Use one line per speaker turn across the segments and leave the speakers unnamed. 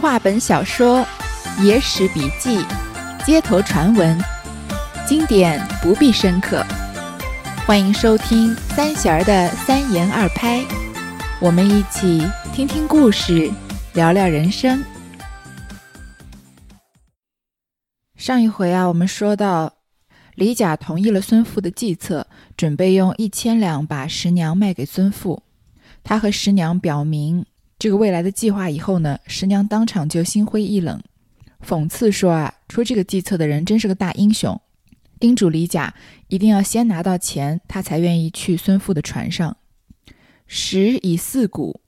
话本小说、野史笔记、街头传闻，经典不必深刻。欢迎收听三弦儿的三言二拍，我们一起听听故事，聊聊人生。上一回啊，我们说到李甲同意了孙父的计策，准备用一千两把十娘卖给孙父。他和十娘表明这个未来的计划以后呢，十娘当场就心灰意冷，讽刺说啊，出这个计策的人真是个大英雄，叮嘱李甲一定要先拿到钱，他才愿意去孙富的船上。时已四鼓，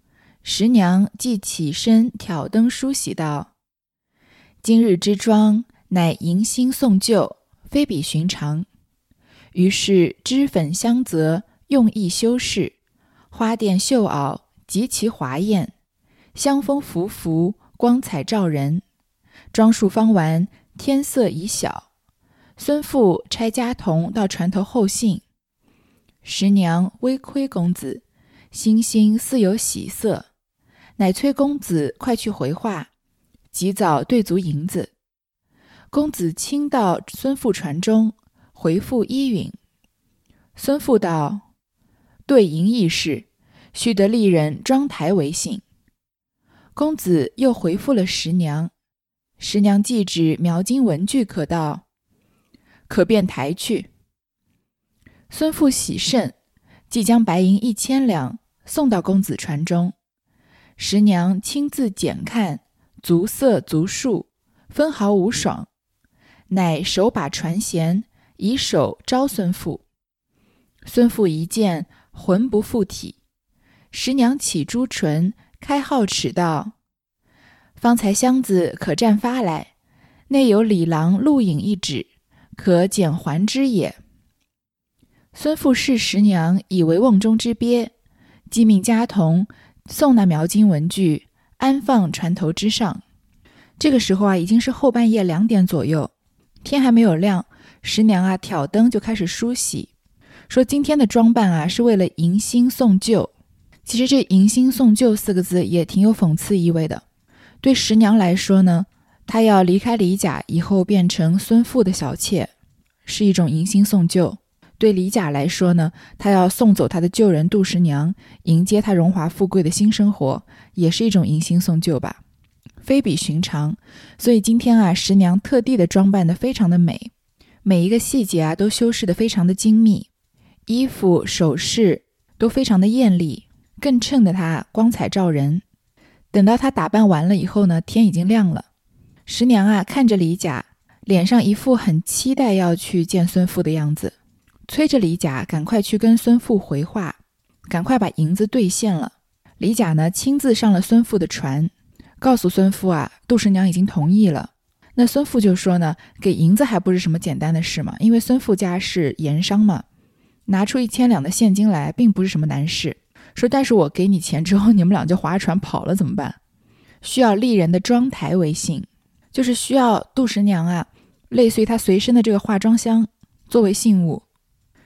十娘即起身挑灯梳洗道：“今日之妆乃迎新送旧，非比寻常。”于是脂粉香泽，用意修饰。花钿绣袄极其华艳，香风拂拂，光彩照人。装束方完，天色已晓。孙父差家童到船头候信。十娘微窥公子，心心似有喜色，乃催公子快去回话，及早兑足银子。公子亲到孙父船中，回复依允。孙父道：“兑银易事。”须得丽人妆台为信。公子又回复了十娘，十娘既指描金文具可到，可便抬去。孙父喜甚，即将白银一千两送到公子船中。十娘亲自检看，足色足数，分毫无爽，乃手把船舷，以手招孙父。孙父一见，魂不附体。十娘起朱唇，开号齿道：“方才箱子可绽发来，内有李郎录影一纸，可检还之也。”孙富视十娘以为瓮中之鳖，即命家童送那描金文具，安放船头之上。这个时候啊，已经是后半夜两点左右，天还没有亮。十娘啊，挑灯就开始梳洗，说今天的装扮啊，是为了迎新送旧。其实这“迎新送旧”四个字也挺有讽刺意味的。对十娘来说呢，她要离开李甲以后变成孙富的小妾，是一种迎新送旧；对李甲来说呢，他要送走他的旧人杜十娘，迎接他荣华富贵的新生活，也是一种迎新送旧吧，非比寻常。所以今天啊，十娘特地的装扮的非常的美，每一个细节啊都修饰的非常的精密，衣服首饰都非常的艳丽。更衬得她光彩照人。等到她打扮完了以后呢，天已经亮了。十娘啊，看着李甲，脸上一副很期待要去见孙父的样子，催着李甲赶快去跟孙父回话，赶快把银子兑现了。李甲呢，亲自上了孙父的船，告诉孙父啊，杜十娘已经同意了。那孙父就说呢，给银子还不是什么简单的事嘛，因为孙富家是盐商嘛，拿出一千两的现金来，并不是什么难事。说，但是我给你钱之后，你们俩就划船跑了，怎么办？需要丽人的妆台为信，就是需要杜十娘啊，类似于她随身的这个化妆箱作为信物。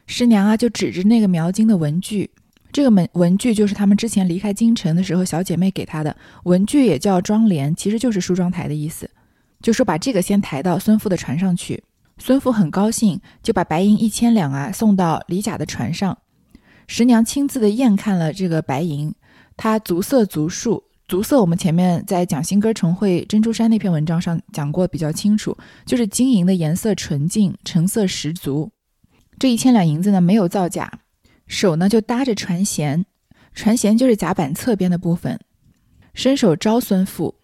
十娘啊，就指着那个描金的文具，这个文文具就是他们之前离开京城的时候，小姐妹给她的文具，也叫妆帘，其实就是梳妆台的意思。就说把这个先抬到孙富的船上去，孙富很高兴，就把白银一千两啊送到李甲的船上。十娘亲自的验看了这个白银，它足色足数。足色我们前面在讲新歌重会珍珠山那篇文章上讲过比较清楚，就是金银的颜色纯净，成色十足。这一千两银子呢没有造假，手呢就搭着船舷，船舷就是甲板侧边的部分，伸手招孙富。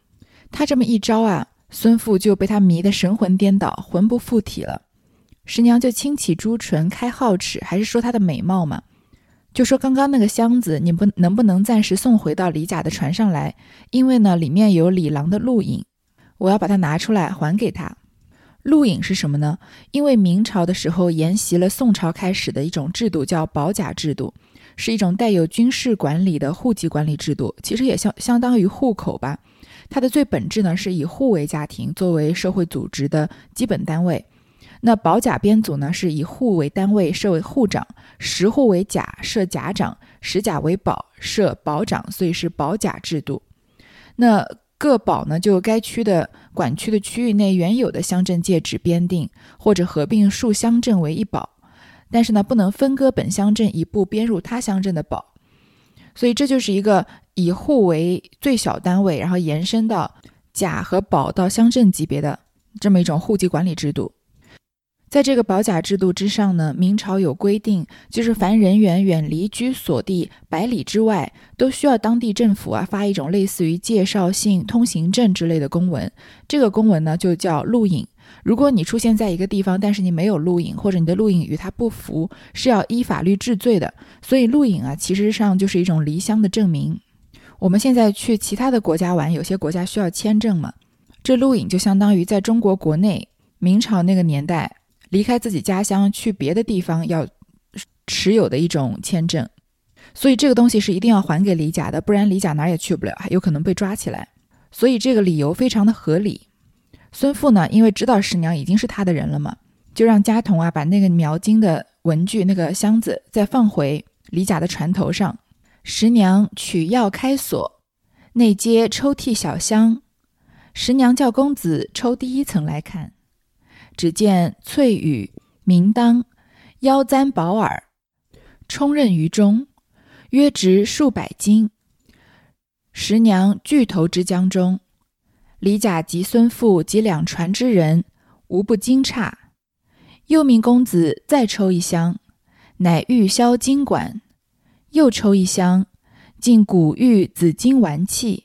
他这么一招啊，孙富就被他迷得神魂颠倒，魂不附体了。十娘就轻启朱唇，开皓齿，还是说她的美貌嘛？就说刚刚那个箱子，你不能不能暂时送回到李甲的船上来？因为呢，里面有李郎的录影，我要把它拿出来还给他。录影是什么呢？因为明朝的时候沿袭了宋朝开始的一种制度，叫保甲制度，是一种带有军事管理的户籍管理制度，其实也相相当于户口吧。它的最本质呢，是以户为家庭作为社会组织的基本单位。那保甲编组呢，是以户为单位设为户长，十户为甲设甲长，十甲为保设保长，所以是保甲制度。那各保呢就该区的管区的区域内原有的乡镇界址编定，或者合并数乡镇为一保，但是呢不能分割本乡镇一部编入他乡镇的保。所以这就是一个以户为最小单位，然后延伸到甲和保到乡镇级别的这么一种户籍管理制度。在这个保甲制度之上呢，明朝有规定，就是凡人员远离居所地百里之外，都需要当地政府啊发一种类似于介绍信、通行证之类的公文。这个公文呢就叫录影。如果你出现在一个地方，但是你没有录影，或者你的录影与他不符，是要依法律治罪的。所以录影啊，其实上就是一种离乡的证明。我们现在去其他的国家玩，有些国家需要签证嘛，这录影就相当于在中国国内明朝那个年代。离开自己家乡去别的地方要持有的一种签证，所以这个东西是一定要还给李甲的，不然李甲哪也去不了，还有可能被抓起来。所以这个理由非常的合理。孙父呢，因为知道十娘已经是他的人了嘛，就让家童啊把那个描金的文具那个箱子再放回李甲的船头上。十娘取钥开锁，内接抽屉小箱。十娘叫公子抽第一层来看。只见翠羽明当腰簪宝耳，充任于中，约值数百斤。十娘巨头之江中，李甲及孙父及两船之人无不惊诧。又命公子再抽一箱，乃玉箫金管；又抽一箱，尽古玉紫金玩器，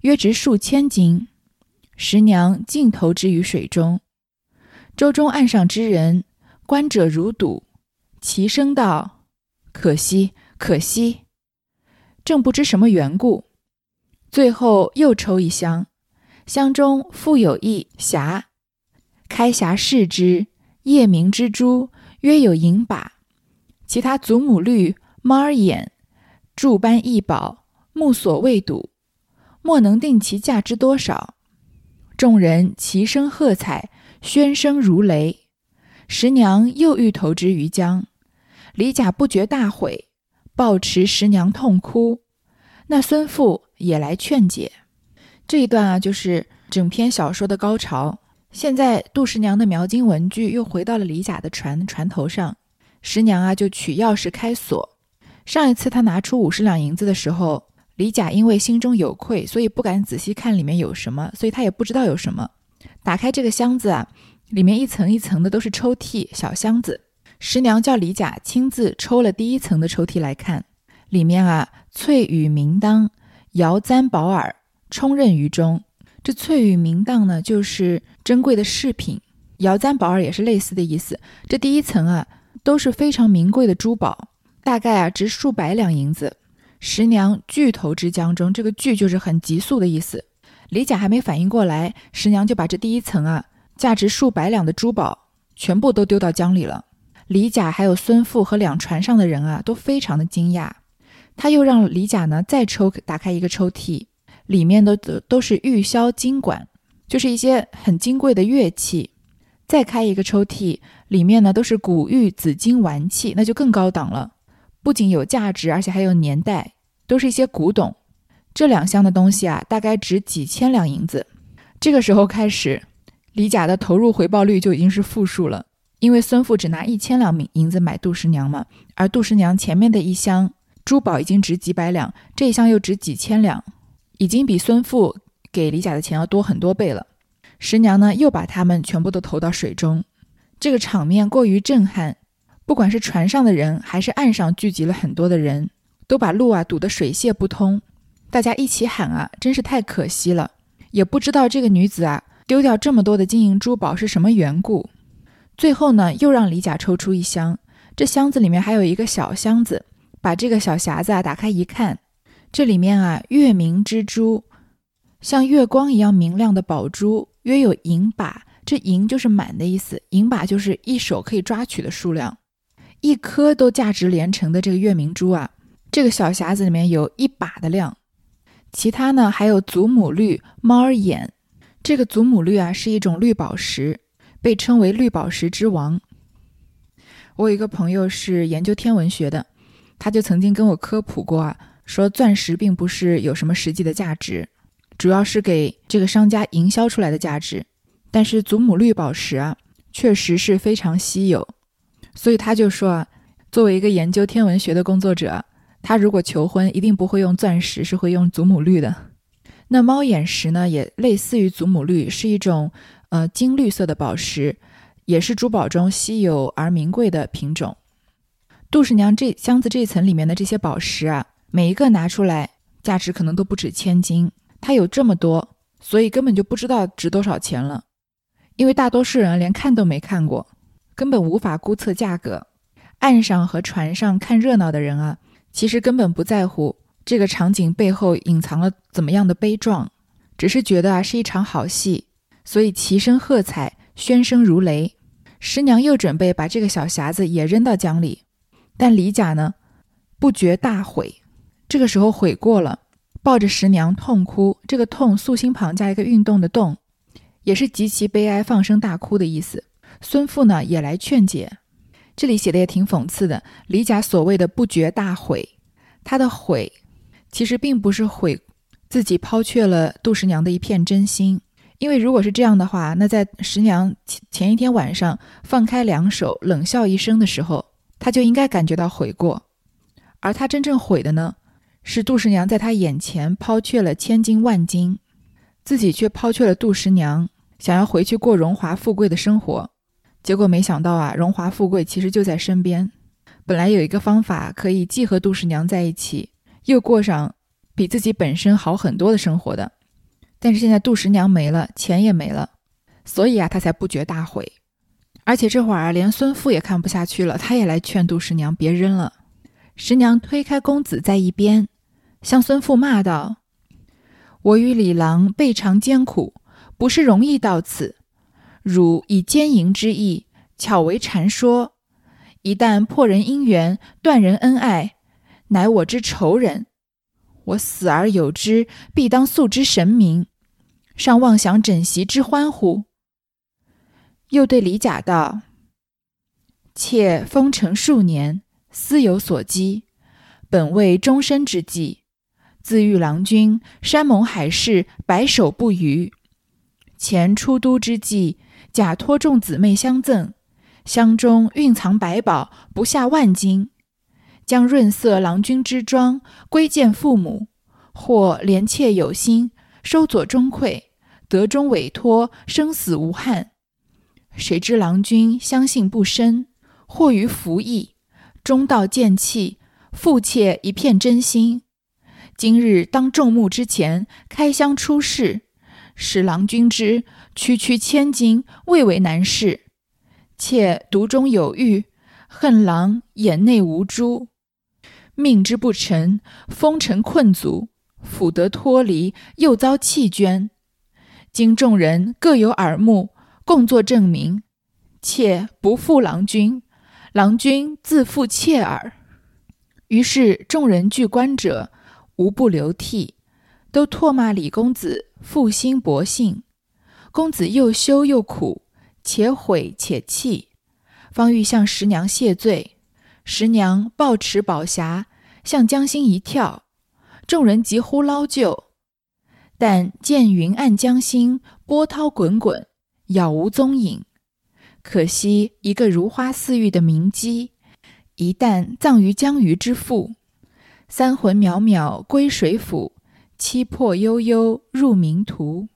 约值数千斤。十娘尽投之于水中。舟中岸上之人，观者如睹，齐声道：“可惜，可惜！”正不知什么缘故，最后又抽一箱，箱中复有一匣，开匣视之，夜明之珠，约有银把，其他祖母绿、猫儿眼、柱斑异宝，目所未睹，莫能定其价之多少。众人齐声喝彩。喧声如雷，十娘又欲投之于江，李甲不觉大悔，抱持十娘痛哭。那孙父也来劝解。这一段啊，就是整篇小说的高潮。现在杜十娘的描金文具又回到了李甲的船船头上，十娘啊就取钥匙开锁。上一次她拿出五十两银子的时候，李甲因为心中有愧，所以不敢仔细看里面有什么，所以他也不知道有什么。打开这个箱子啊，里面一层一层的都是抽屉小箱子。十娘叫李甲亲自抽了第一层的抽屉来看，里面啊翠羽明当，瑶簪宝耳，充任于中。这翠羽明当呢，就是珍贵的饰品；瑶簪宝耳也是类似的意思。这第一层啊，都是非常名贵的珠宝，大概啊值数百两银子。十娘巨头之江中，这个巨就是很急速的意思。李甲还没反应过来，十娘就把这第一层啊，价值数百两的珠宝全部都丢到江里了。李甲还有孙富和两船上的人啊，都非常的惊讶。他又让李甲呢再抽打开一个抽屉，里面的都都是玉箫金管，就是一些很金贵的乐器。再开一个抽屉，里面呢都是古玉紫金玩器，那就更高档了。不仅有价值，而且还有年代，都是一些古董。这两箱的东西啊，大概值几千两银子。这个时候开始，李甲的投入回报率就已经是负数了，因为孙富只拿一千两银子买杜十娘嘛，而杜十娘前面的一箱珠宝已经值几百两，这一箱又值几千两，已经比孙富给李甲的钱要多很多倍了。十娘呢，又把他们全部都投到水中，这个场面过于震撼，不管是船上的人，还是岸上聚集了很多的人，都把路啊堵得水泄不通。大家一起喊啊，真是太可惜了！也不知道这个女子啊，丢掉这么多的金银珠宝是什么缘故。最后呢，又让李甲抽出一箱，这箱子里面还有一个小箱子，把这个小匣子啊打开一看，这里面啊月明之珠，像月光一样明亮的宝珠，约有银把。这银就是满的意思，银把就是一手可以抓取的数量，一颗都价值连城的这个月明珠啊，这个小匣子里面有一把的量。其他呢，还有祖母绿、猫眼。这个祖母绿啊，是一种绿宝石，被称为绿宝石之王。我有一个朋友是研究天文学的，他就曾经跟我科普过啊，说钻石并不是有什么实际的价值，主要是给这个商家营销出来的价值。但是祖母绿宝石啊，确实是非常稀有，所以他就说啊，作为一个研究天文学的工作者，他如果求婚一定不会用钻石，是会用祖母绿的。那猫眼石呢，也类似于祖母绿，是一种呃金绿色的宝石，也是珠宝中稀有而名贵的品种。杜十娘这箱子这层里面的这些宝石啊，每一个拿出来价值可能都不止千金。它有这么多，所以根本就不知道值多少钱了。因为大多数人连看都没看过，根本无法估测价格。岸上和船上看热闹的人啊，其实根本不在乎这个场景背后隐藏了怎么样的悲壮，只是觉得啊是一场好戏，所以齐声喝彩，喧声如雷。师娘又准备把这个小匣子也扔到江里，但李甲呢不觉大悔，这个时候悔过了，抱着师娘痛哭。这个痛素心旁加一个运动的动。也是极其悲哀、放声大哭的意思。孙父呢也来劝解，这里写的也挺讽刺的。李甲所谓的不觉大悔，他的悔其实并不是悔自己抛却了杜十娘的一片真心，因为如果是这样的话，那在十娘前前一天晚上放开两手冷笑一声的时候，他就应该感觉到悔过。而他真正悔的呢，是杜十娘在他眼前抛却了千金万金，自己却抛却了杜十娘。想要回去过荣华富贵的生活，结果没想到啊，荣华富贵其实就在身边。本来有一个方法可以既和杜十娘在一起，又过上比自己本身好很多的生活的，但是现在杜十娘没了，钱也没了，所以啊，他才不觉大悔。而且这会儿连孙父也看不下去了，他也来劝杜十娘别扔了。十娘推开公子在一边，向孙父骂道：“我与李郎备尝艰苦。”不是容易到此，汝以奸淫之意巧为禅说，一旦破人姻缘，断人恩爱，乃我之仇人。我死而有之，必当诉之神明，尚妄想枕席之欢乎？又对李甲道：“妾封尘数年，思有所积，本为终身之计。自遇郎君，山盟海誓，白首不渝。”前出都之际，假托众姊妹相赠，箱中蕴藏百宝，不下万金。将润色郎君之装归见父母，或怜妾有心，收左中馈，得中委托，生死无憾。谁知郎君相信不深，或于服役，中道见弃，负妾一片真心。今日当众目之前，开箱出世。使郎君知，区区千金未为难事。妾独中有欲，恨郎眼内无珠，命之不成，风尘困阻，抚得脱离，又遭弃捐。今众人各有耳目，共作证明，妾不负郎君，郎君自负妾耳。于是众人聚观者，无不流涕，都唾骂李公子。负心薄幸，公子又羞又苦，且悔且气，方欲向十娘谢罪。十娘抱持宝匣，向江心一跳，众人急呼捞救。但见云暗江心，波涛滚滚，杳无踪影。可惜一个如花似玉的名姬，一旦葬于江鱼之腹，三魂渺渺归水府。七魄悠悠入冥途，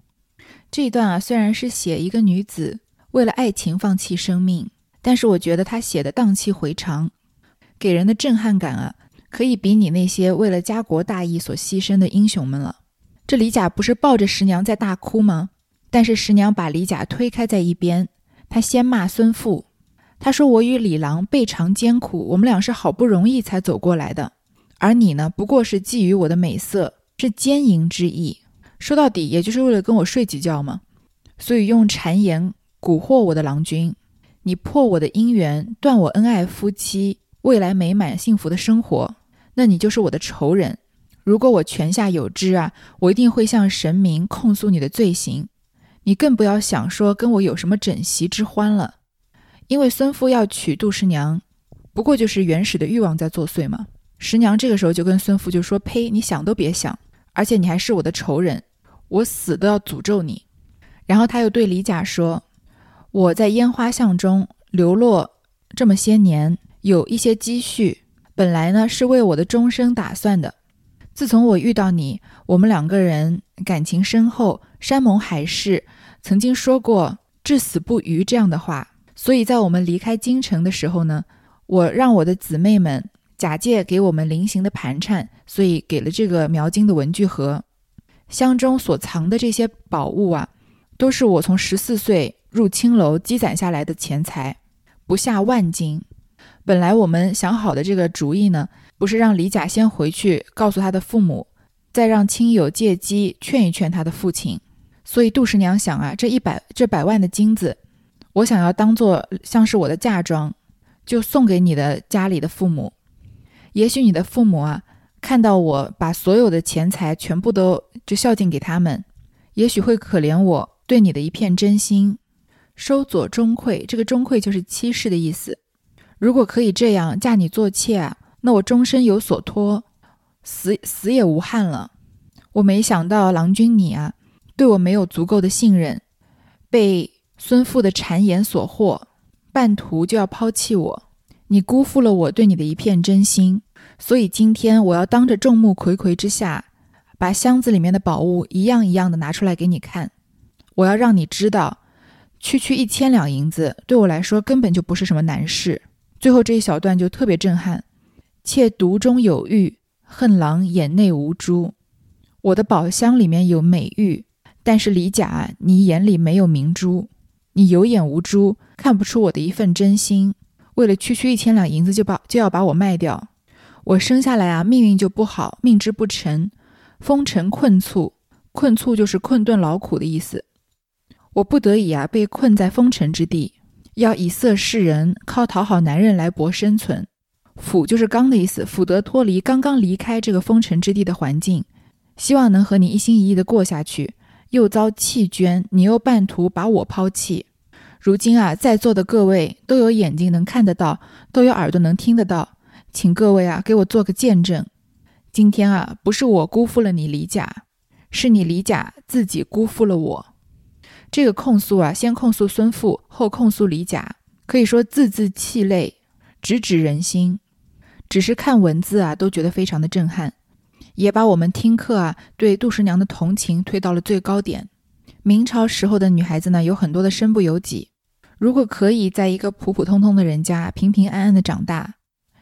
这一段啊，虽然是写一个女子为了爱情放弃生命，但是我觉得她写的荡气回肠，给人的震撼感啊，可以比拟那些为了家国大义所牺牲的英雄们了。这李甲不是抱着十娘在大哭吗？但是十娘把李甲推开在一边，他先骂孙父，他说：“我与李郎备尝艰苦，我们俩是好不容易才走过来的，而你呢，不过是觊觎我的美色。”是奸淫之意，说到底也就是为了跟我睡几觉嘛。所以用谗言蛊惑我的郎君，你破我的姻缘，断我恩爱夫妻未来美满幸福的生活，那你就是我的仇人。如果我泉下有知啊，我一定会向神明控诉你的罪行。你更不要想说跟我有什么枕席之欢了，因为孙父要娶杜十娘，不过就是原始的欲望在作祟嘛。十娘这个时候就跟孙父就说：“呸，你想都别想。”而且你还是我的仇人，我死都要诅咒你。”然后他又对李甲说：“我在烟花巷中流落这么些年，有一些积蓄，本来呢是为我的终生打算的。自从我遇到你，我们两个人感情深厚，山盟海誓，曾经说过至死不渝这样的话。所以在我们离开京城的时候呢，我让我的姊妹们假借给我们临行的盘缠，所以给了这个描金的文具盒，箱中所藏的这些宝物啊。”都是我从十四岁入青楼积攒下来的钱财，不下万金。本来我们想好的这个主意呢，不是让李甲先回去告诉他的父母，再让亲友借机劝一劝他的父亲。所以杜十娘想啊，这一百这百万的金子，我想要当做像是我的嫁妆，就送给你的家里的父母。也许你的父母啊，看到我把所有的钱财全部都就孝敬给他们，也许会可怜我。对你的一片真心，收左中馈，这个中馈就是妻室的意思。如果可以这样嫁你做妾啊，那我终身有所托，死死也无憾了。我没想到郎君你啊，对我没有足够的信任，被孙父的谗言所惑，半途就要抛弃我，你辜负了我对你的一片真心。所以今天我要当着众目睽睽之下，把箱子里面的宝物一样一样的拿出来给你看。我要让你知道，区区一千两银子对我来说根本就不是什么难事。最后这一小段就特别震撼：妾独中有玉，恨郎眼内无珠。我的宝箱里面有美玉，但是李甲，你眼里没有明珠，你有眼无珠，看不出我的一份真心。为了区区一千两银子就把就要把我卖掉，我生下来啊命运就不好，命之不成，风尘困促，困促就是困顿劳苦的意思。我不得已啊，被困在风尘之地，要以色示人，靠讨好男人来博生存。辅就是刚的意思，辅得脱离刚刚离开这个风尘之地的环境，希望能和你一心一意的过下去。又遭弃捐，你又半途把我抛弃。如今啊，在座的各位都有眼睛能看得到，都有耳朵能听得到，请各位啊，给我做个见证。今天啊，不是我辜负了你李甲，是你李甲自己辜负了我。这个控诉啊，先控诉孙父，后控诉李甲，可以说字字泣泪，直指人心。只是看文字啊，都觉得非常的震撼，也把我们听课啊对杜十娘的同情推到了最高点。明朝时候的女孩子呢，有很多的身不由己。如果可以在一个普普通通的人家平平安安的长大，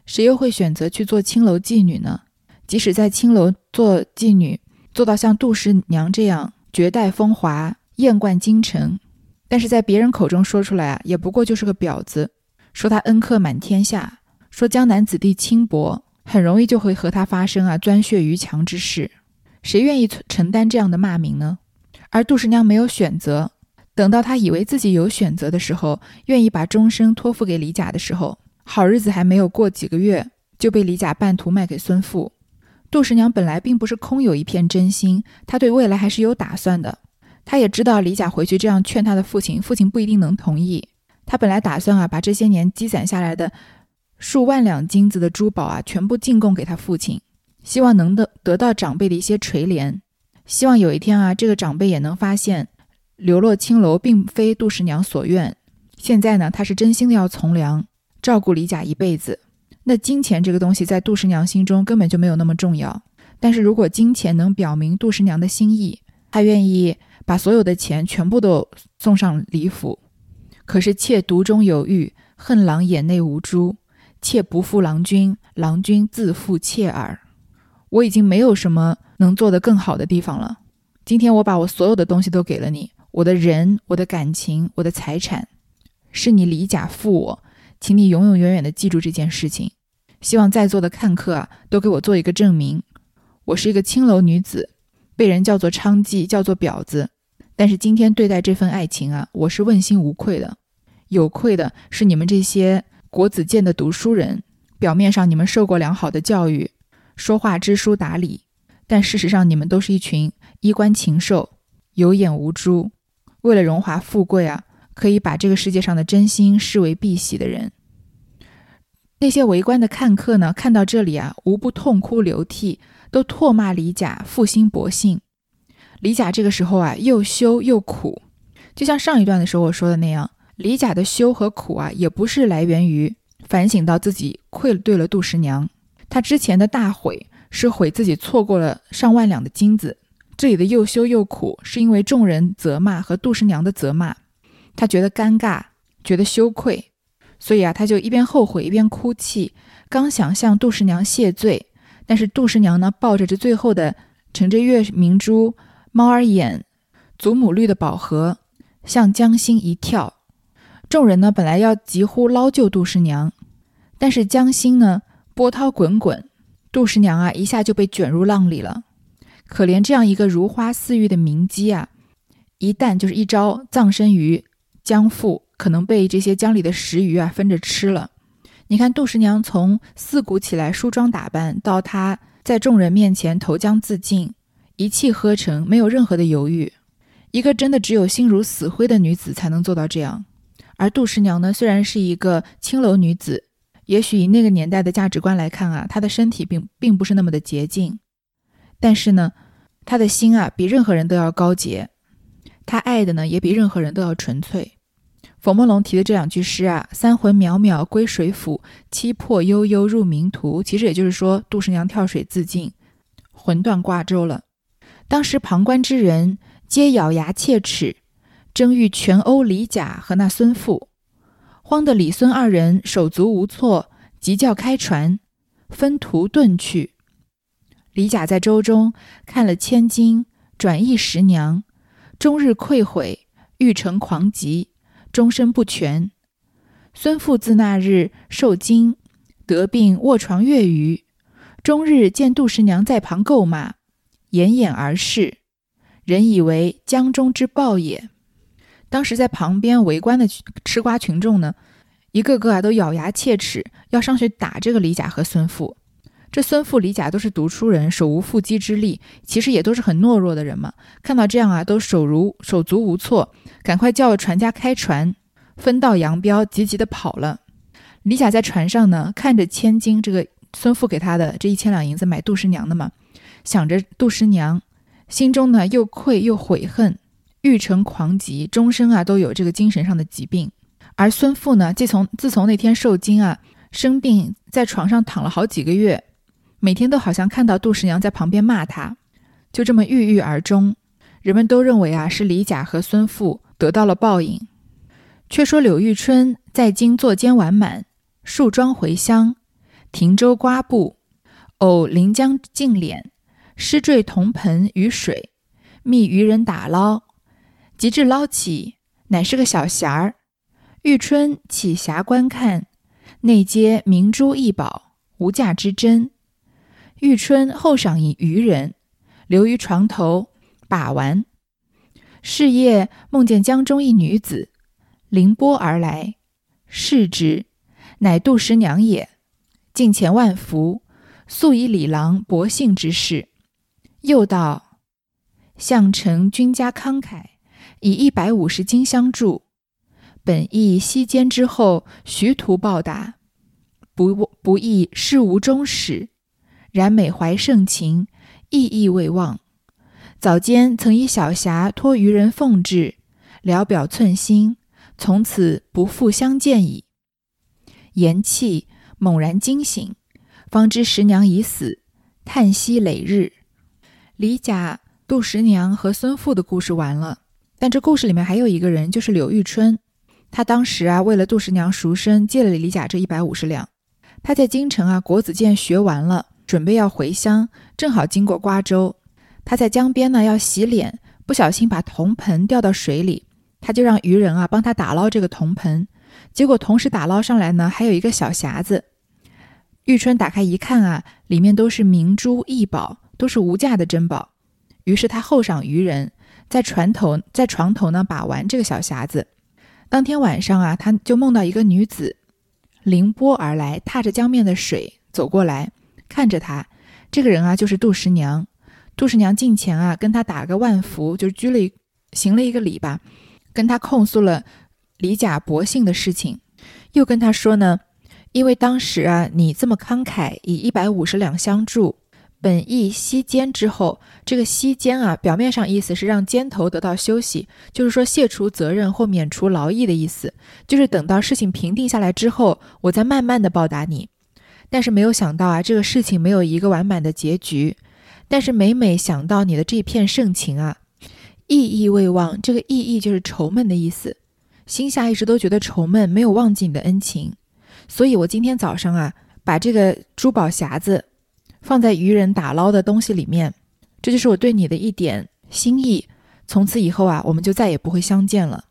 谁又会选择去做青楼妓女呢？即使在青楼做妓女，做到像杜十娘这样绝代风华。艳冠京城，但是在别人口中说出来啊，也不过就是个婊子。说他恩客满天下，说江南子弟轻薄，很容易就会和他发生啊钻血于墙之事。谁愿意承担这样的骂名呢？而杜十娘没有选择，等到她以为自己有选择的时候，愿意把终生托付给李甲的时候，好日子还没有过几个月，就被李甲半途卖给孙父。杜十娘本来并不是空有一片真心，她对未来还是有打算的。她也知道李甲回去这样劝她的父亲，父亲不一定能同意。她本来打算啊，把这些年积攒下来的数万两金子的珠宝啊，全部进贡给他父亲，希望能得得到长辈的一些垂怜，希望有一天啊，这个长辈也能发现流落青楼并非杜十娘所愿。现在呢，他是真心的要从良，照顾李甲一辈子。那金钱这个东西在杜十娘心中根本就没有那么重要。但是如果金钱能表明杜十娘的心意，她愿意。把所有的钱全部都送上李府，可是妾独中有玉，恨郎眼内无珠。妾不负郎君，郎君自负妾耳。我已经没有什么能做得更好的地方了。今天我把我所有的东西都给了你，我的人、我的感情、我的财产，是你李甲负我，请你永永远远的记住这件事情。希望在座的看客啊，都给我做一个证明。我是一个青楼女子，被人叫做娼妓，叫做婊子。但是今天对待这份爱情啊，我是问心无愧的。有愧的是你们这些国子监的读书人，表面上你们受过良好的教育，说话知书达理，但事实上你们都是一群衣冠禽兽，有眼无珠，为了荣华富贵啊，可以把这个世界上的真心视为碧玺的人。那些围观的看客呢，看到这里啊，无不痛哭流涕，都唾骂李甲负心薄幸。李甲这个时候啊，又羞又苦，就像上一段的时候我说的那样，李甲的羞和苦啊，也不是来源于反省到自己愧对了杜十娘，他之前的大悔是悔自己错过了上万两的金子，这里的又羞又苦，是因为众人责骂和杜十娘的责骂，他觉得尴尬，觉得羞愧，所以啊，他就一边后悔一边哭泣，刚想向杜十娘谢罪，但是杜十娘呢，抱着这最后的乘着月明珠。猫儿眼、祖母绿的宝盒向江心一跳，众人呢本来要急呼捞救杜十娘，但是江心呢波涛滚滚，杜十娘啊一下就被卷入浪里了。可怜这样一个如花似玉的名姬啊，一旦就是一朝葬身于江父，可能被这些江里的石鱼啊分着吃了。你看杜十娘从四鼓起来梳妆打扮，到她在众人面前投江自尽。一气呵成，没有任何的犹豫。一个真的只有心如死灰的女子才能做到这样。而杜十娘呢，虽然是一个青楼女子，也许以那个年代的价值观来看啊，她的身体并并不是那么的洁净，但是呢，她的心啊，比任何人都要高洁。他爱的呢，也比任何人都要纯粹。冯梦龙提的这两句诗啊，“三魂渺渺归水府，七魄悠悠入冥途”，其实也就是说，杜十娘跳水自尽，魂断挂舟了。当时旁观之人皆咬牙切齿，争欲全殴李甲和那孙父，慌得李孙二人手足无措，急叫开船，分途遁去。李甲在舟中看了千金，转忆十娘，终日愧悔，欲成狂疾，终身不全。孙父自那日受惊，得病卧床月余，终日见杜十娘在旁诟骂。奄奄而逝，人以为江中之暴也。当时在旁边围观的吃瓜群众呢，一个个啊都咬牙切齿，要上去打这个李甲和孙富。这孙父、李甲都是读书人，手无缚鸡之力，其实也都是很懦弱的人嘛。看到这样啊，都手如手足无措，赶快叫船家开船，分道扬镳，急急的跑了。李甲在船上呢，看着千金，这个孙父给他的这一千两银子买杜十娘的嘛。想着杜十娘，心中呢又愧又悔恨，欲成狂疾，终生啊都有这个精神上的疾病。而孙父呢，自从自从那天受惊啊生病，在床上躺了好几个月，每天都好像看到杜十娘在旁边骂他，就这么郁郁而终。人们都认为啊是李甲和孙富得到了报应。却说柳玉春在京作监完满，束装回乡，停舟刮布，偶临江净敛。失坠铜盆于水，觅渔人打捞，及至捞起，乃是个小匣儿。玉春起匣观看，内皆明珠异宝，无价之珍。遇春后赏以渔人，留于床头把玩。是夜梦见江中一女子，凌波而来，视之，乃杜十娘也。敬前万福，素以李郎薄幸之事。又道：“相城君家慷慨，以一百五十金相助。本意西监之后，徐图报答，不不意事无终始。然每怀盛情，意意未忘。早间曾以小匣托渔人奉至，聊表寸心，从此不复相见矣。”言讫，猛然惊醒，方知十娘已死，叹息累日。李甲、杜十娘和孙富的故事完了，但这故事里面还有一个人，就是柳玉春。他当时啊，为了杜十娘赎身，借了李甲这一百五十两。他在京城啊，国子监学完了，准备要回乡，正好经过瓜州。他在江边呢要洗脸，不小心把铜盆掉到水里，他就让渔人啊帮他打捞这个铜盆。结果同时打捞上来呢，还有一个小匣子。玉春打开一看啊，里面都是明珠异宝。都是无价的珍宝，于是他厚赏渔人，在船头，在床头呢把玩这个小匣子。当天晚上啊，他就梦到一个女子凌波而来，踏着江面的水走过来，看着他。这个人啊，就是杜十娘。杜十娘近前啊，跟他打个万福，就鞠了一行了一个礼吧，跟他控诉了李甲薄幸的事情，又跟他说呢，因为当时啊，你这么慷慨，以一百五十两相助。本意息肩之后，这个息肩啊，表面上意思是让肩头得到休息，就是说卸除责任或免除劳役的意思，就是等到事情平定下来之后，我再慢慢的报答你。但是没有想到啊，这个事情没有一个完满的结局。但是每每想到你的这片盛情啊，意意未忘，这个意意就是愁闷的意思，心下一直都觉得愁闷，没有忘记你的恩情。所以我今天早上啊，把这个珠宝匣子放在渔人打捞的东西里面，这就是我对你的一点心意。从此以后啊，我们就再也不会相见了。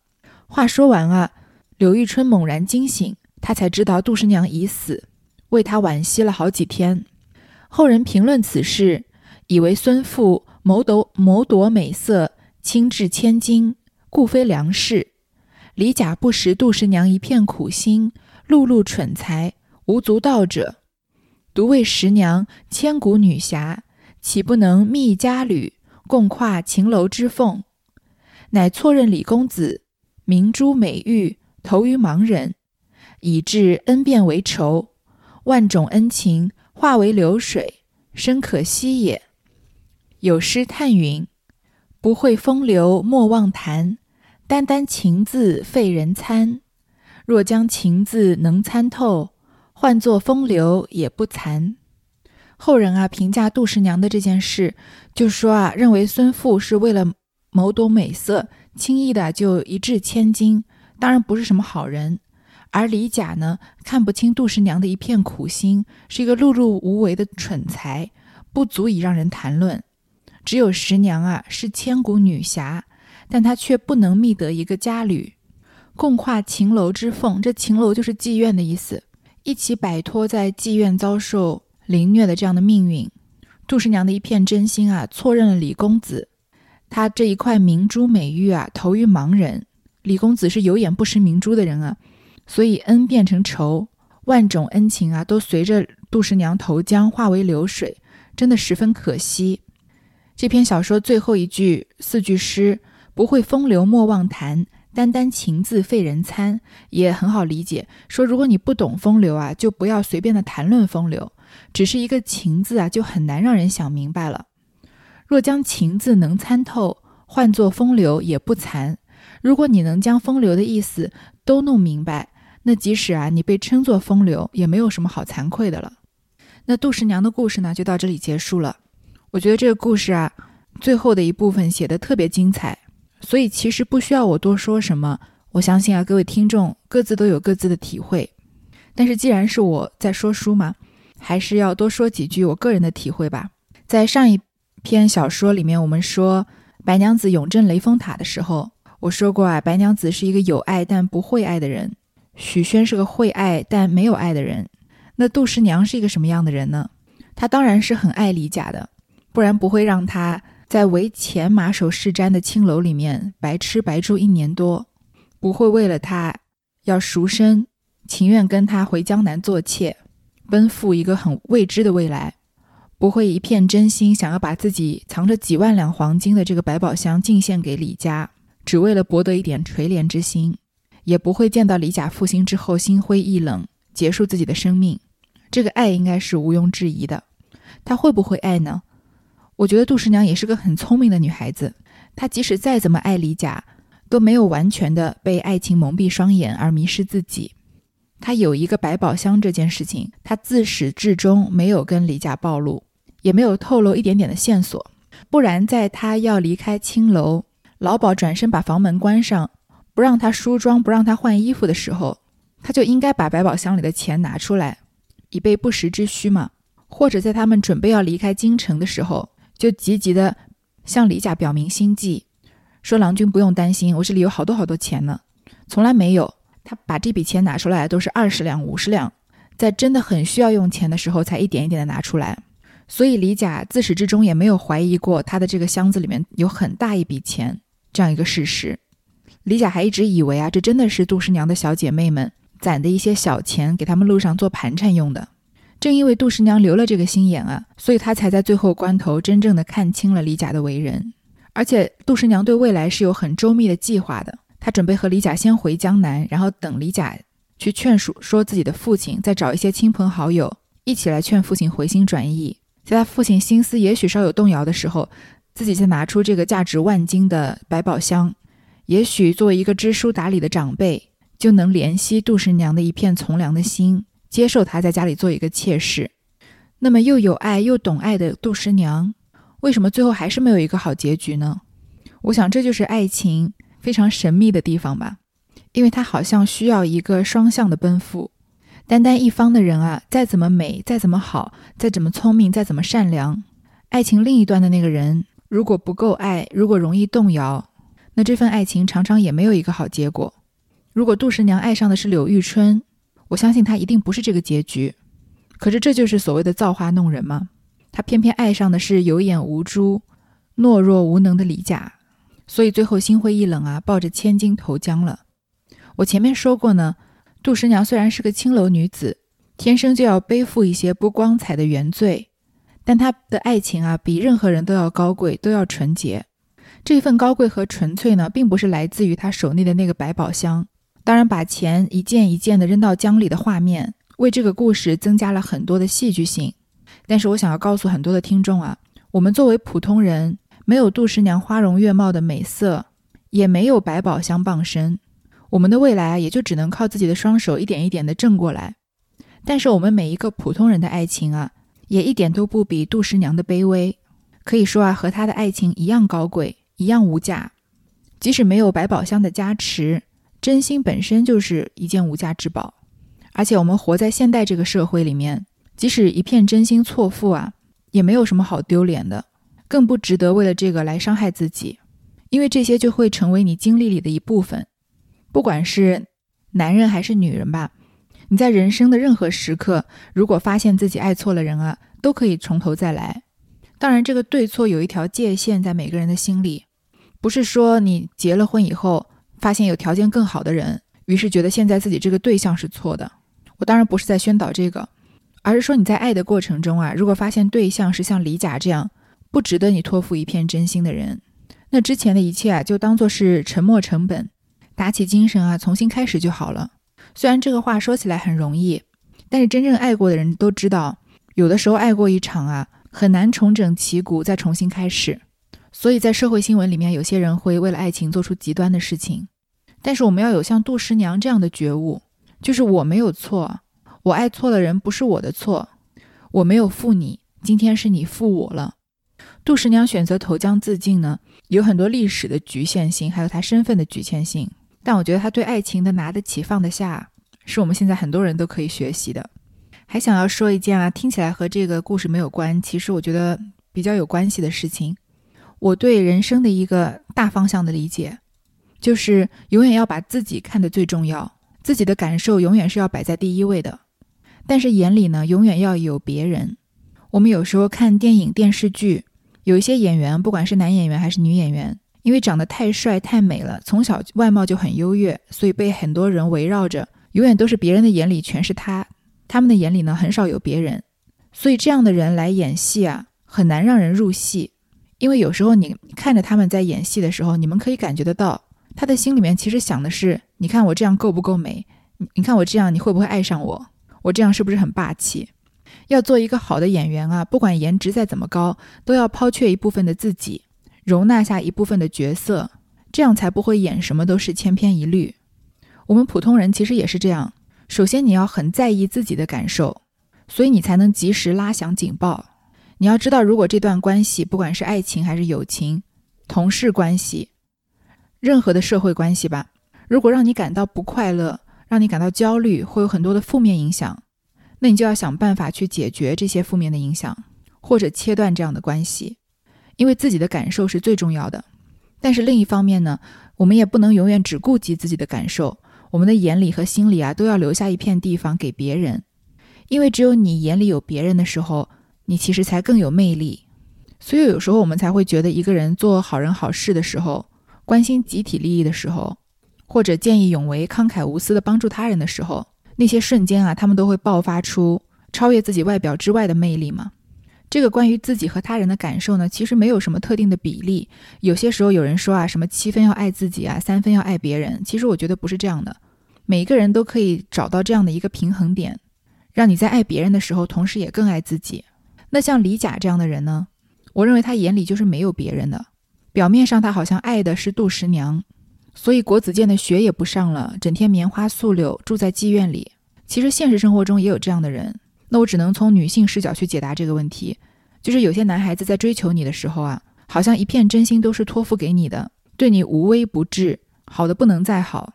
话说完啊，柳玉春猛然惊醒，他才知道杜十娘已死。为他惋惜了好几天，后人评论此事，以为孙父谋夺谋夺美色，轻至千金，故非良事。李甲不识杜十娘一片苦心，碌碌蠢才，无足道者，独为十娘千古女侠，岂不能觅佳侣，共跨秦楼之凤？乃错认李公子明珠美玉，投于盲人，以致恩变为仇。万种恩情化为流水，深可惜也。有诗叹云：“不会风流莫忘谈，单单情字费人参。若将情字能参透，换作风流也不残。”后人啊评价杜十娘的这件事，就说啊认为孙富是为了谋夺美色，轻易的就一掷千金，当然不是什么好人。而李甲呢，看不清杜十娘的一片苦心，是一个碌碌无为的蠢材，不足以让人谈论。只有十娘啊，是千古女侠，但她却不能觅得一个佳侣，共跨秦楼之凤。这秦楼就是妓院的意思，一起摆脱在妓院遭受凌虐的这样的命运。杜十娘的一片真心啊，错认了李公子，她这一块明珠美玉啊，投于盲人。李公子是有眼不识明珠的人啊。所以恩变成仇，万种恩情啊，都随着杜十娘投江化为流水，真的十分可惜。这篇小说最后一句四句诗“不会风流莫忘谈，单单情字费人参”也很好理解。说如果你不懂风流啊，就不要随便的谈论风流，只是一个情字啊，就很难让人想明白了。若将情字能参透，换作风流也不残。如果你能将风流的意思都弄明白。那即使啊，你被称作风流，也没有什么好惭愧的了。那杜十娘的故事呢，就到这里结束了。我觉得这个故事啊，最后的一部分写的特别精彩，所以其实不需要我多说什么。我相信啊，各位听众各自都有各自的体会。但是既然是我在说书嘛，还是要多说几句我个人的体会吧。在上一篇小说里面，我们说白娘子永镇雷峰塔的时候，我说过啊，白娘子是一个有爱但不会爱的人。许宣是个会爱但没有爱的人，那杜十娘是一个什么样的人呢？她当然是很爱李甲的，不然不会让他在为钱马首是瞻的青楼里面白吃白住一年多，不会为了他要赎身，情愿跟他回江南做妾，奔赴一个很未知的未来，不会一片真心想要把自己藏着几万两黄金的这个百宝箱进献给李家，只为了博得一点垂怜之心。也不会见到李甲复兴之后心灰意冷，结束自己的生命。这个爱应该是毋庸置疑的。她会不会爱呢？我觉得杜十娘也是个很聪明的女孩子。她即使再怎么爱李甲，都没有完全的被爱情蒙蔽双眼而迷失自己。她有一个百宝箱这件事情，她自始至终没有跟李甲暴露，也没有透露一点点的线索。不然，在她要离开青楼，老鸨转身把房门关上。不让他梳妆，不让他换衣服的时候，他就应该把百宝箱里的钱拿出来，以备不时之需嘛。或者在他们准备要离开京城的时候，就急急的向李甲表明心迹，说：“郎君不用担心，我这里有好多好多钱呢。”从来没有，他把这笔钱拿出来都是二十两、五十两，在真的很需要用钱的时候才一点一点的拿出来。所以李甲自始至终也没有怀疑过他的这个箱子里面有很大一笔钱这样一个事实。李甲还一直以为啊，这真的是杜十娘的小姐妹们攒的一些小钱，给他们路上做盘缠用的。正因为杜十娘留了这个心眼啊，所以她才在最后关头真正的看清了李甲的为人。而且杜十娘对未来是有很周密的计划的，她准备和李甲先回江南，然后等李甲去劝说说自己的父亲，再找一些亲朋好友一起来劝父亲回心转意。在他父亲心思也许稍有动摇的时候，自己再拿出这个价值万金的百宝箱，也许作为一个知书达理的长辈，就能怜惜杜十娘的一片从良的心，接受她在家里做一个妾室。那么又有爱又懂爱的杜十娘，为什么最后还是没有一个好结局呢？我想这就是爱情非常神秘的地方吧，因为它好像需要一个双向的奔赴。单单一方的人啊，再怎么美，再怎么好，再怎么聪明，再怎么善良，爱情另一端的那个人如果不够爱，如果容易动摇，那这份爱情常常也没有一个好结果。如果杜十娘爱上的是柳玉春，我相信她一定不是这个结局。可是这就是所谓的造化弄人吗？她偏偏爱上的是有眼无珠、懦弱无能的李甲，所以最后心灰意冷啊，抱着千金投江了。我前面说过呢。杜十娘虽然是个青楼女子，天生就要背负一些不光彩的原罪，但她的爱情啊，比任何人都要高贵，都要纯洁。这份高贵和纯粹呢，并不是来自于他手内的那个百宝箱。当然，把钱一件一件的扔到江里的画面，为这个故事增加了很多的戏剧性。但是我想要告诉很多的听众啊，我们作为普通人，没有杜十娘花容月貌的美色，也没有百宝箱傍身。我们的未来啊，也就只能靠自己的双手一点一点的挣过来。但是我们每一个普通人的爱情啊，也一点都不比杜十娘的卑微。可以说啊，和她的爱情一样高贵，一样无价。即使没有百宝箱的加持，真心本身就是一件无价之宝。而且我们活在现代这个社会里面，即使一片真心错付啊，也没有什么好丢脸的，更不值得为了这个来伤害自己，因为这些就会成为你经历里的一部分。不管是男人还是女人吧，你在人生的任何时刻，如果发现自己爱错了人啊，都可以从头再来。当然，这个对错有一条界限在每个人的心里，不是说你结了婚以后发现有条件更好的人，于是觉得现在自己这个对象是错的。我当然不是在宣导这个，而是说你在爱的过程中啊，如果发现对象是像李甲这样不值得你托付一片真心的人，那之前的一切啊，就当做是沉没成本。打起精神啊，重新开始就好了。虽然这个话说起来很容易，但是真正爱过的人都知道，有的时候爱过一场啊，很难重整旗鼓再重新开始。所以在社会新闻里面，有些人会为了爱情做出极端的事情。但是我们要有像杜十娘这样的觉悟，就是我没有错，我爱错了人不是我的错，我没有负你，今天是你负我了。杜十娘选择投江自尽呢，有很多历史的局限性，还有她身份的局限性。但我觉得她对爱情的拿得起放得下，是我们现在很多人都可以学习的。还想要说一件啊，听起来和这个故事没有关，其实我觉得比较有关系的事情。我对人生的一个大方向的理解，就是永远要把自己看得最重要，自己的感受永远是要摆在第一位的。但是眼里呢，永远要有别人。我们有时候看电影、电视剧，有一些演员，不管是男演员还是女演员。因为长得太帅太美了，从小外貌就很优越，所以被很多人围绕着，永远都是别人的眼里全是他，他们的眼里呢很少有别人，所以这样的人来演戏啊，很难让人入戏。因为有时候你看着他们在演戏的时候，你们可以感觉得到，他的心里面其实想的是：你看我这样够不够美？你你看我这样你会不会爱上我？我这样是不是很霸气？要做一个好的演员啊，不管颜值再怎么高，都要抛却一部分的自己。容纳下一部分的角色，这样才不会演什么都是千篇一律。我们普通人其实也是这样。首先，你要很在意自己的感受，所以你才能及时拉响警报。你要知道，如果这段关系，不管是爱情还是友情、同事关系，任何的社会关系吧，如果让你感到不快乐，让你感到焦虑，会有很多的负面影响，那你就要想办法去解决这些负面的影响，或者切断这样的关系。因为自己的感受是最重要的，但是另一方面呢，我们也不能永远只顾及自己的感受，我们的眼里和心里啊都要留下一片地方给别人，因为只有你眼里有别人的时候，你其实才更有魅力。所以有时候我们才会觉得，一个人做好人好事的时候，关心集体利益的时候，或者见义勇为、慷慨无私的帮助他人的时候，那些瞬间啊，他们都会爆发出超越自己外表之外的魅力嘛。这个关于自己和他人的感受呢，其实没有什么特定的比例。有些时候有人说啊，什么七分要爱自己啊，三分要爱别人。其实我觉得不是这样的，每一个人都可以找到这样的一个平衡点，让你在爱别人的时候，同时也更爱自己。那像李甲这样的人呢？我认为他眼里就是没有别人的。表面上他好像爱的是杜十娘，所以国子监的学也不上了，整天棉花素柳，住在妓院里。其实现实生活中也有这样的人。那我只能从女性视角去解答这个问题，就是有些男孩子在追求你的时候啊，好像一片真心都是托付给你的，对你无微不至，好的不能再好。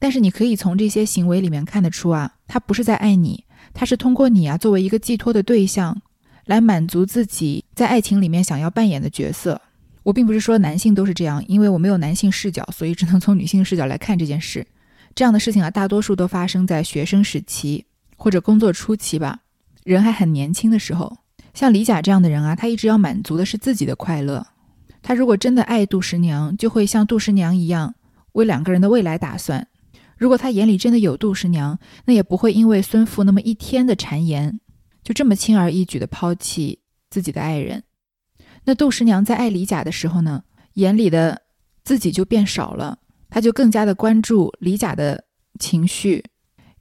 但是你可以从这些行为里面看得出啊，他不是在爱你，他是通过你啊作为一个寄托的对象。来满足自己在爱情里面想要扮演的角色。我并不是说男性都是这样，因为我没有男性视角，所以只能从女性视角来看这件事。这样的事情啊，大多数都发生在学生时期或者工作初期吧，人还很年轻的时候。像李甲这样的人啊，他一直要满足的是自己的快乐。他如果真的爱杜十娘，就会像杜十娘一样为两个人的未来打算。如果他眼里真的有杜十娘，那也不会因为孙父那么一天的谗言。就这么轻而易举地抛弃自己的爱人，那杜十娘在爱李甲的时候呢，眼里的自己就变少了，她就更加的关注李甲的情绪，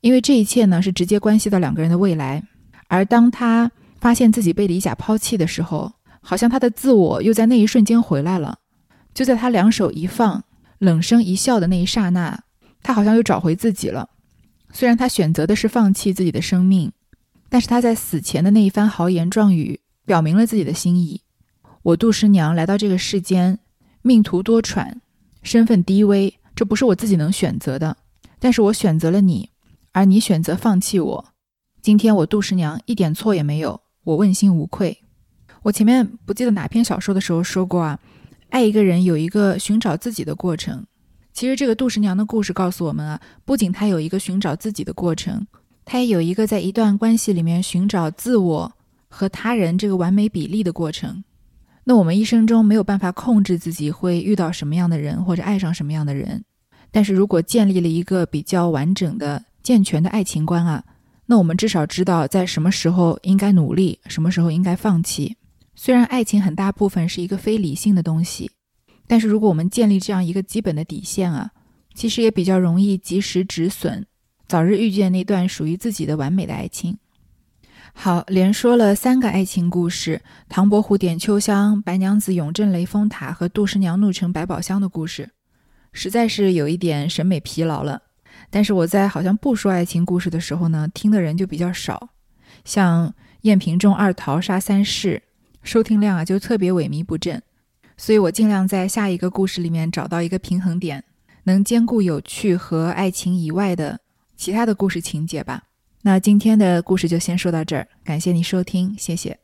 因为这一切呢是直接关系到两个人的未来。而当她发现自己被李甲抛弃的时候，好像她的自我又在那一瞬间回来了。就在她两手一放，冷声一笑的那一刹那，他好像又找回自己了。虽然他选择的是放弃自己的生命。但是他在死前的那一番豪言壮语，表明了自己的心意。我杜十娘来到这个世间，命途多舛，身份低微，这不是我自己能选择的。但是我选择了你，而你选择放弃我。今天我杜十娘一点错也没有，我问心无愧。我前面不记得哪篇小说的时候说过啊，爱一个人有一个寻找自己的过程。其实这个杜十娘的故事告诉我们啊，不仅她有一个寻找自己的过程。她也有一个在一段关系里面寻找自我和他人这个完美比例的过程。那我们一生中没有办法控制自己会遇到什么样的人或者爱上什么样的人，但是如果建立了一个比较完整的、健全的爱情观啊，那我们至少知道在什么时候应该努力，什么时候应该放弃。虽然爱情很大部分是一个非理性的东西，但是如果我们建立这样一个基本的底线啊，其实也比较容易及时止损。早日遇见那段属于自己的完美的爱情。好，连说了三个爱情故事：唐伯虎点秋香、白娘子永镇雷峰塔和杜十娘怒沉百宝箱的故事，实在是有一点审美疲劳了。但是我在好像不说爱情故事的时候呢，听的人就比较少，像燕平中二桃杀三世，收听量啊就特别萎靡不振。所以我尽量在下一个故事里面找到一个平衡点，能兼顾有趣和爱情以外的。其他的故事情节吧。那今天的故事就先说到这儿，感谢你收听，谢谢。